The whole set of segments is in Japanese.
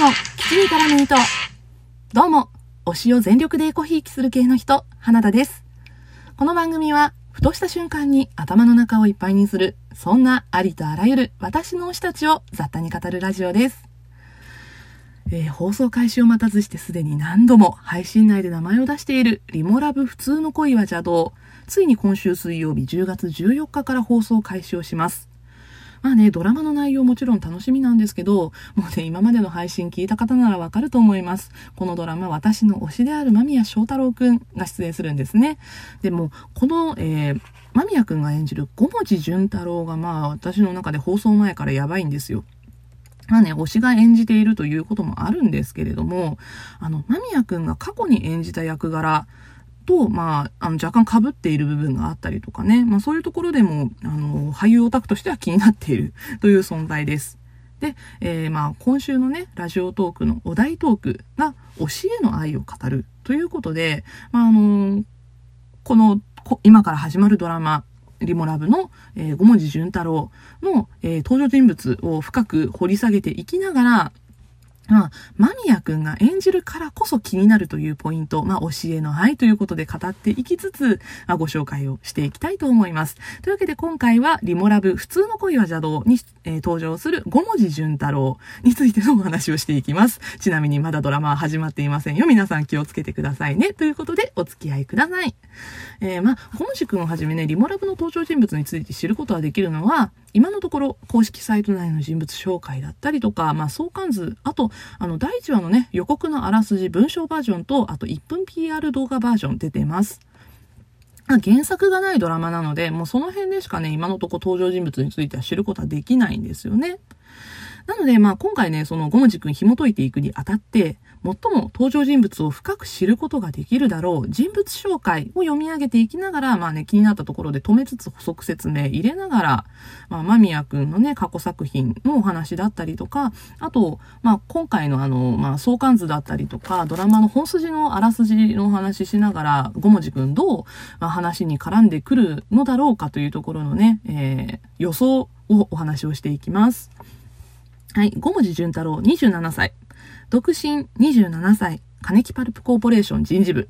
のきちりからミート。どうも、推しを全力でエコひいきする系の人、花田です。この番組は、ふとした瞬間に頭の中をいっぱいにする、そんなありとあらゆる私の推したちを雑多に語るラジオです。えー、放送開始を待たずしてすでに何度も配信内で名前を出しているリモラブ普通の恋は邪道。ついに今週水曜日10月14日から放送開始をします。まあね、ドラマの内容もちろん楽しみなんですけど、もうね、今までの配信聞いた方ならわかると思います。このドラマ、私の推しである間宮祥太郎くんが出演するんですね。でも、この、えー、間宮くんが演じる五文字潤太郎がまあ、私の中で放送前からやばいんですよ。まあね、推しが演じているということもあるんですけれども、あの、間宮くんが過去に演じた役柄、と、まあ、あの、若干被っている部分があったりとかね、まあそういうところでも、あの、俳優オタクとしては気になっているという存在です。で、えー、まあ今週のね、ラジオトークのお題トークが推しへの愛を語るということで、まああのこの、今から始まるドラマ、リモラブの、えー、五文字潤太郎の、えー、登場人物を深く掘り下げていきながら、まあ、間宮くんが演じるからこそ気になるというポイント、まあ、教えの愛ということで語っていきつつ、まあ、ご紹介をしていきたいと思います。というわけで今回は、リモラブ普通の恋は邪道に、えー、登場する五文字潤太郎についてのお話をしていきます。ちなみにまだドラマは始まっていませんよ。皆さん気をつけてくださいね。ということで、お付き合いください。えー、まあ、五文字くんをはじめね、リモラブの登場人物について知ることができるのは、今のところ公式サイト内の人物紹介だったりとか、まあ、相関図、あと、あの、第1話のね、予告のあらすじ文章バージョンと、あと1分 PR 動画バージョン出てます。原作がないドラマなので、もうその辺でしかね、今のとこ登場人物については知ることはできないんですよね。なので、まあ今回ね、そのゴムジ君紐解いていくにあたって、最も登場人物を深く知ることができるだろう人物紹介を読み上げていきながら、まあね、気になったところで止めつつ補足説明入れながら、まあ、間宮くんのね、過去作品のお話だったりとか、あと、まあ、今回のあの、まあ、相関図だったりとか、ドラマの本筋のあらすじのお話しながら、ごもじくんどう、まあ、話に絡んでくるのだろうかというところのね、えー、予想をお話をしていきます。はい、五文字潤太郎27歳。独身27歳、金木パルプコーポレーション人事部。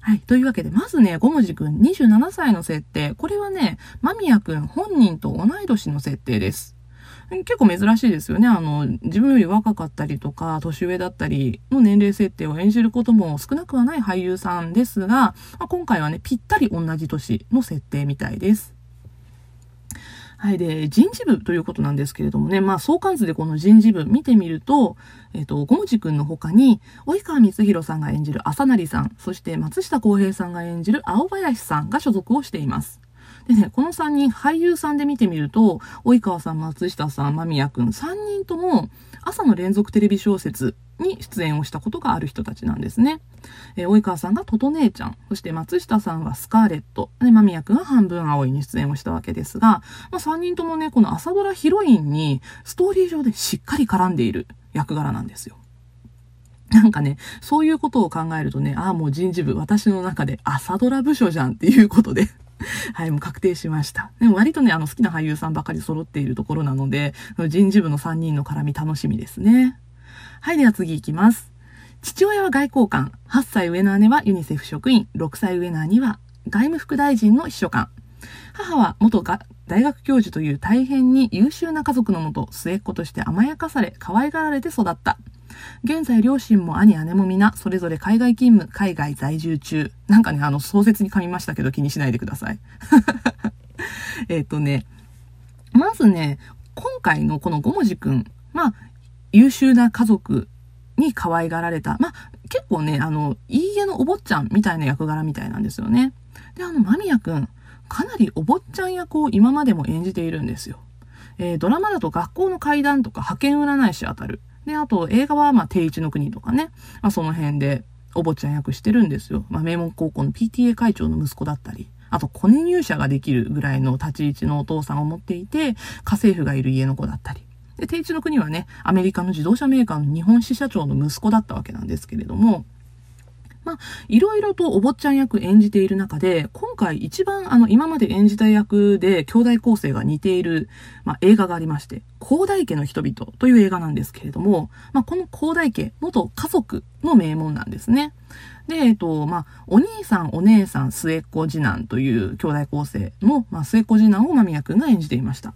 はい。というわけで、まずね、五文字くん27歳の設定。これはね、間宮くん本人と同い年の設定です。結構珍しいですよね。あの、自分より若かったりとか、年上だったりの年齢設定を演じることも少なくはない俳優さんですが、まあ、今回はね、ぴったり同じ年の設定みたいです。はい。で、人事部ということなんですけれどもね、まあ、相関図でこの人事部見てみると、えっ、ー、と、ゴムジ君の他に、及川光弘さんが演じる浅成さん、そして松下洸平さんが演じる青林さんが所属をしています。でね、この3人、俳優さんで見てみると、及川さん、松下さん、間宮くん、3人とも、朝の連続テレビ小説に出演をしたことがある人たちなんですね。えー、及川さんがトト姉ちゃん、そして松下さんはスカーレット、で、間宮くんは半分青いに出演をしたわけですが、まあ、3人ともね、この朝ドラヒロインにストーリー上でしっかり絡んでいる役柄なんですよ。なんかね、そういうことを考えるとね、ああ、もう人事部、私の中で朝ドラ部署じゃんっていうことで はい、もう確定しました。でも割とね、あの好きな俳優さんばかり揃っているところなので、人事部の3人の絡み楽しみですね。はい、では次行きます。父親は外交官、8歳上の姉はユニセフ職員、6歳上の兄は外務副大臣の秘書官。母は元が大学教授という大変に優秀な家族のもと、末っ子として甘やかされ、可愛がられて育った。現在両親も兄姉も皆、それぞれ海外勤務、海外在住中。なんかね、あの、壮絶に噛みましたけど気にしないでください。えっとね、まずね、今回のこの五文字くん、まあ、優秀な家族に可愛がられた。まあ、結構ね、あの、いい家のお坊ちゃんみたいな役柄みたいなんですよね。で、あの、間宮くん、かなりお坊ちゃん役を今までも演じているんですよ。えー、ドラマだと学校の階段とか派遣占い師あたる。で、あと映画はまあ定一の国とかね、まあその辺でお坊ちゃん役してるんですよ。まあ名門高校の PTA 会長の息子だったり。あと、コネ入社ができるぐらいの立ち位置のお父さんを持っていて、家政婦がいる家の子だったり。で、定一の国はね、アメリカの自動車メーカーの日本支社長の息子だったわけなんですけれども、まあ、いろいろとお坊ちゃん役演じている中で、今回一番あの、今まで演じた役で兄弟構成が似ている、まあ、映画がありまして、広大家の人々という映画なんですけれども、まあ、この広大家、元家族の名門なんですね。で、えっと、まあ、お兄さん、お姉さん、末っ子次男という兄弟構成の、まあ、末っ子次男を間宮くんが演じていました。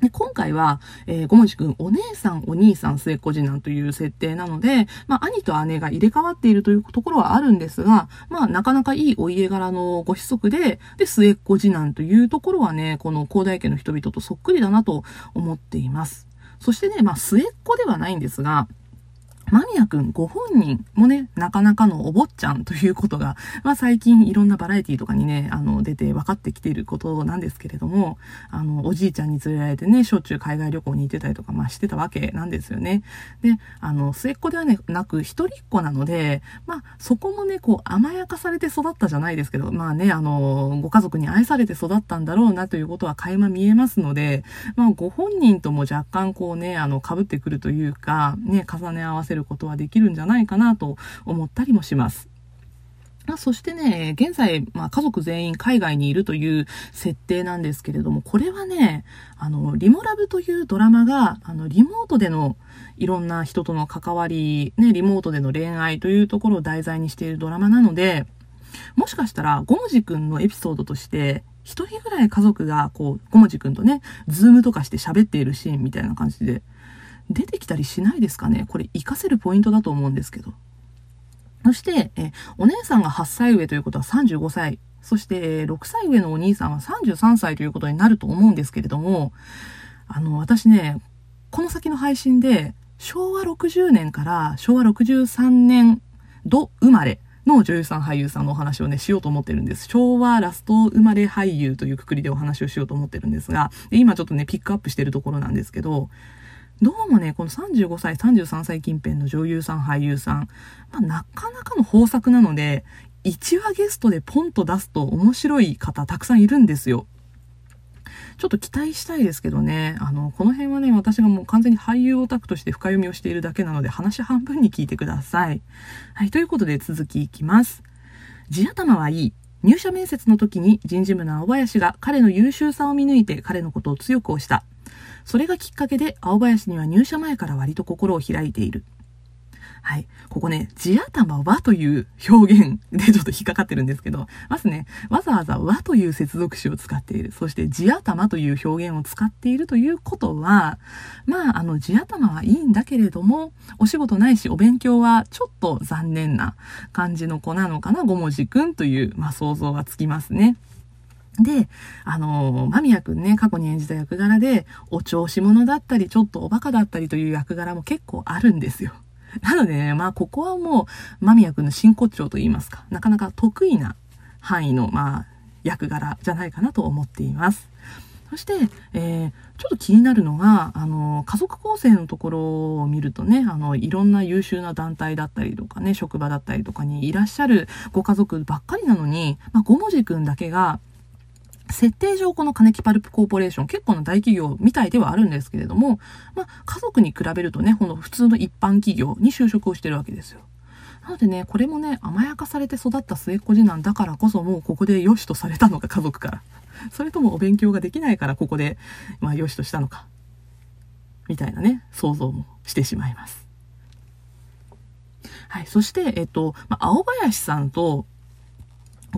で、今回は、えー、ごもじくん、お姉さん、お兄さん、末っ子次男という設定なので、まあ、兄と姉が入れ替わっているというところはあるんですが、まあ、なかなかいいお家柄のご子息で、で、末っ子次男というところはね、この広大家の人々とそっくりだなと思っています。そしてね、まあ、末っ子ではないんですが、間宮くんご本人もね、なかなかのお坊ちゃんということが、まあ最近いろんなバラエティとかにね、あの、出て分かってきていることなんですけれども、あの、おじいちゃんに連れられてね、しょっちゅう海外旅行に行ってたりとか、まあしてたわけなんですよね。で、あの、末っ子ではね、なく一人っ子なので、まあそこもね、こう甘やかされて育ったじゃないですけど、まあね、あの、ご家族に愛されて育ったんだろうなということは垣間見えますので、まあご本人とも若干こうね、あの、被ってくるというか、ね、重ね合わせるることはできるんじゃないかなと思ったりもします。そしてね、現在、まあ、家族全員海外にいるという設定なんですけれども、これはね、あの、リモラブというドラマが、あの、リモートでのいろんな人との関わり、ね、リモートでの恋愛というところを題材にしているドラマなので、もしかしたら、五文字くんのエピソードとして、一人ぐらい家族が、こう、五文字くんとね、ズームとかして喋っているシーンみたいな感じで、出てきたりしないですかね？これ活かせるポイントだと思うんですけど。そして、えお姉さんが8歳上ということは35歳。そして、6歳上のお兄さんは33歳ということになると思うんですけれども、あの、私ね、この先の配信で、昭和60年から昭和63年度生まれの女優さん俳優さんのお話をね、しようと思ってるんです。昭和ラスト生まれ俳優というくくりでお話をしようと思ってるんですが、今ちょっとね、ピックアップしてるところなんですけど、どうもね、この35歳、33歳近辺の女優さん、俳優さん、まあ、なかなかの豊作なので、1話ゲストでポンと出すと面白い方たくさんいるんですよ。ちょっと期待したいですけどね、あの、この辺はね、私がもう完全に俳優オタクとして深読みをしているだけなので、話半分に聞いてください。はい、ということで続きいきます。地頭はいい。入社面接の時に人事部の青林が彼の優秀さを見抜いて彼のことを強く押した。それがきっかけで青林には入社前から割と心を開いている。はい。ここね、地頭はという表現でちょっと引っかかってるんですけど、まずね、わざわざ和という接続詞を使っている。そして地頭という表現を使っているということは、まあ、あの、地頭はいいんだけれども、お仕事ないしお勉強はちょっと残念な感じの子なのかな、五文字くんという、まあ、想像がつきますね。で、あの間宮くんね、過去に演じた役柄で、お調子者だったり、ちょっとおバカだったりという役柄も結構あるんですよ。なのでね、まあ、ここはもう、間宮くんの真骨頂と言いますか、なかなか得意な範囲の、まあ、役柄じゃないかなと思っています。そして、えー、ちょっと気になるのが、あの、家族構成のところを見るとね、あの、いろんな優秀な団体だったりとかね、職場だったりとかにいらっしゃるご家族ばっかりなのに、まあ、ごもじくんだけが、設定上この金木パルプコーポレーション結構な大企業みたいではあるんですけれども、まあ、家族に比べるとね、この普通の一般企業に就職をしてるわけですよ。なのでね、これもね、甘やかされて育った末っ子次男だからこそもうここで良しとされたのか、家族から。それともお勉強ができないからここで、まあ良しとしたのか。みたいなね、想像もしてしまいます。はい。そして、えっと、まあ、青林さんと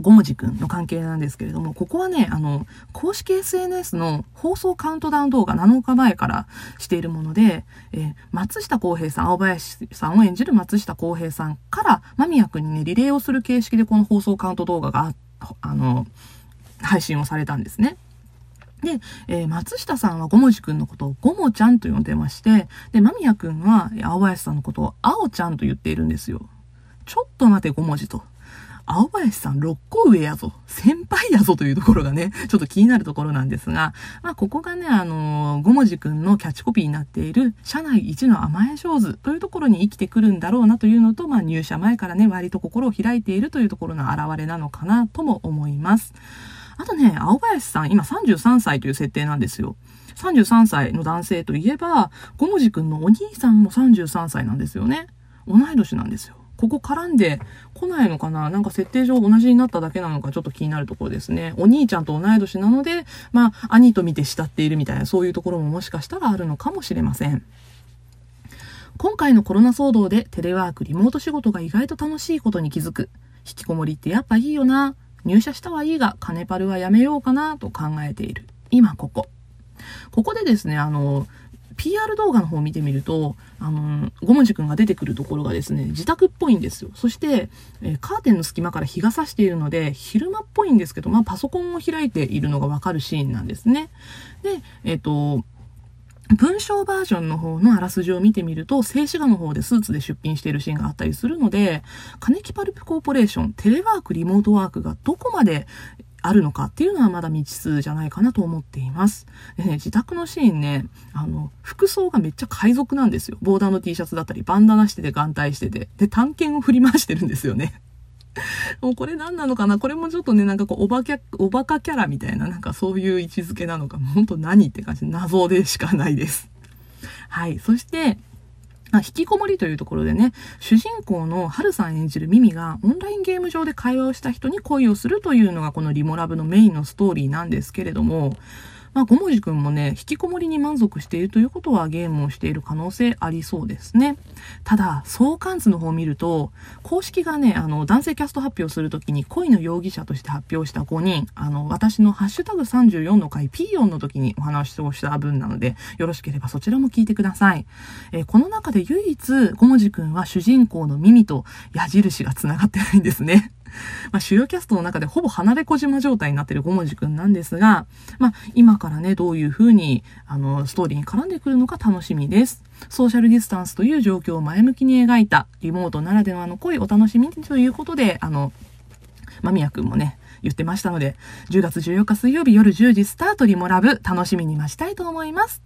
ごもじくんの関係なんですけれども、ここはね、あの、公式 SNS の放送カウントダウン動画7日前からしているもので、えー、松下洸平さん、青林さんを演じる松下洸平さんから、間宮くんにね、リレーをする形式でこの放送カウント動画が、あの、配信をされたんですね。で、えー、松下さんはごもじくんのことをごもちゃんと呼んでまして、で、間宮くんは青林さんのことを青ちゃんと言っているんですよ。ちょっと待てごもじと。青林さん6個上やぞ、先輩やぞというところがね、ちょっと気になるところなんですが、まあ、ここがね、あのー、ごもじくんのキャッチコピーになっている、社内一の甘え上手というところに生きてくるんだろうなというのと、まあ、入社前からね、割と心を開いているというところの表れなのかなとも思います。あとね、青林さん、今33歳という設定なんですよ。33歳の男性といえば、ごもじくんのお兄さんも33歳なんですよね。同い年なんですよ。ここ絡んでこないのかな？なんか設定上同じになっただけなのかちょっと気になるところですね。お兄ちゃんと同い年なので、まあ、兄と見て慕っているみたいな、そういうところももしかしたらあるのかもしれません。今回のコロナ騒動でテレワーク、リモート仕事が意外と楽しいことに気づく。引きこもりってやっぱいいよな。入社したはいいが、金パルはやめようかなと考えている。今ここ。ここでですね、あの、PR 動画の方を見てみると、あの、ごもじくんが出てくるところがですね、自宅っぽいんですよ。そして、えー、カーテンの隙間から日が差しているので、昼間っぽいんですけど、まあ、パソコンを開いているのがわかるシーンなんですね。で、えっ、ー、と、文章バージョンの方のあらすじを見てみると、静止画の方でスーツで出品しているシーンがあったりするので、カネキパルプコーポレーション、テレワーク、リモートワークがどこまであるのかっていうのはまだ未知数じゃないかなと思っています。でね、自宅のシーンね、あの、服装がめっちゃ海賊なんですよ。ボーダーの T シャツだったり、バンダナしてて、眼帯してて。で、探検を振り回してるんですよね。もうこれ何なのかな？これもちょっとね、なんかこう、おばきゃ、おバカキャラみたいな、なんかそういう位置づけなのか、ほんと何って感じ、謎でしかないです。はい。そして、あ、引きこもりというところでね、主人公のハルさん演じるミミがオンラインゲーム上で会話をした人に恋をするというのがこのリモラブのメインのストーリーなんですけれども、まあ、ごもじくんもね、引きこもりに満足しているということはゲームをしている可能性ありそうですね。ただ、相関図の方を見ると、公式がね、あの、男性キャスト発表するときに恋の容疑者として発表した5人、あの、私のハッシュタグ34の回ピーヨンの時にお話をした分なので、よろしければそちらも聞いてください。えー、この中で唯一、ごもじくんは主人公の耳と矢印が繋がってないんですね。まあ、主要キャストの中でほぼ離れ小島状態になってる五文字くんなんですが、まあ、今からね、どういう風に、あの、ストーリーに絡んでくるのか楽しみです。ソーシャルディスタンスという状況を前向きに描いた、リモートならではの濃いお楽しみということで、あの、間宮くんもね、言ってましたので、10月14日水曜日夜10時スタートリモラブ楽しみに待ちたいと思います。